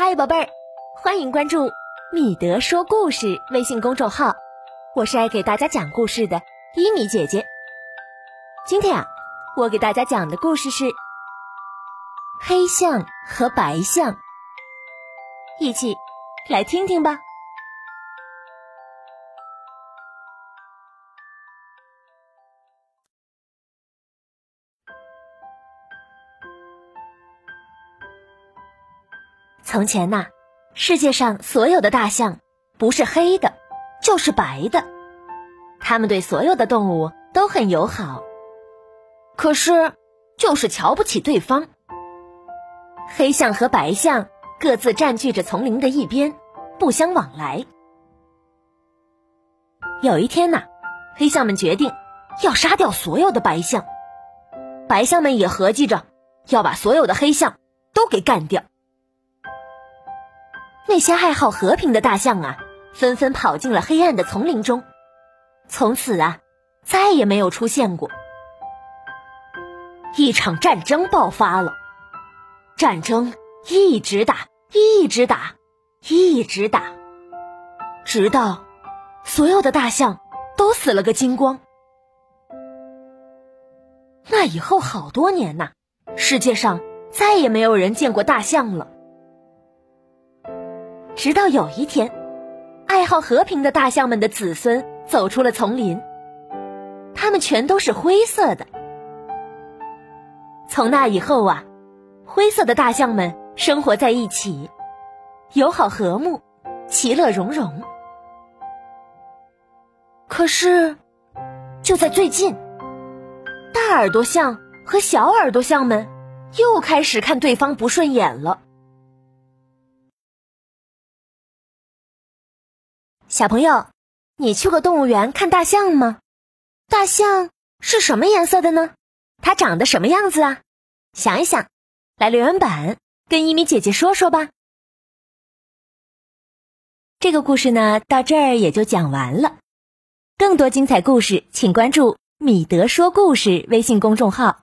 嗨，宝贝儿，欢迎关注米德说故事微信公众号，我是爱给大家讲故事的伊米姐姐。今天啊，我给大家讲的故事是黑象和白象，一起来听听吧。从前呐，世界上所有的大象不是黑的，就是白的。它们对所有的动物都很友好，可是就是瞧不起对方。黑象和白象各自占据着丛林的一边，不相往来。有一天呐，黑象们决定要杀掉所有的白象，白象们也合计着要把所有的黑象都给干掉。那些爱好和平的大象啊，纷纷跑进了黑暗的丛林中，从此啊，再也没有出现过。一场战争爆发了，战争一直打，一直打，一直打，直到所有的大象都死了个精光。那以后好多年呐，世界上再也没有人见过大象了。直到有一天，爱好和平的大象们的子孙走出了丛林，它们全都是灰色的。从那以后啊，灰色的大象们生活在一起，友好和睦，其乐融融。可是，就在最近，大耳朵象和小耳朵象们又开始看对方不顺眼了。小朋友，你去过动物园看大象吗？大象是什么颜色的呢？它长得什么样子啊？想一想，来留言板跟一米姐姐说说吧。这个故事呢，到这儿也就讲完了。更多精彩故事，请关注“米德说故事”微信公众号。